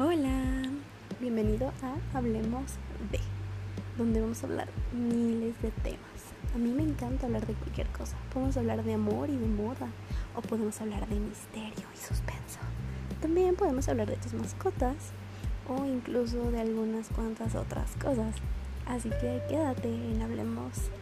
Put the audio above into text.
Hola, bienvenido a Hablemos de, donde vamos a hablar miles de temas. A mí me encanta hablar de cualquier cosa. Podemos hablar de amor y de moda, o podemos hablar de misterio y suspenso. También podemos hablar de tus mascotas, o incluso de algunas cuantas otras cosas. Así que quédate en Hablemos de.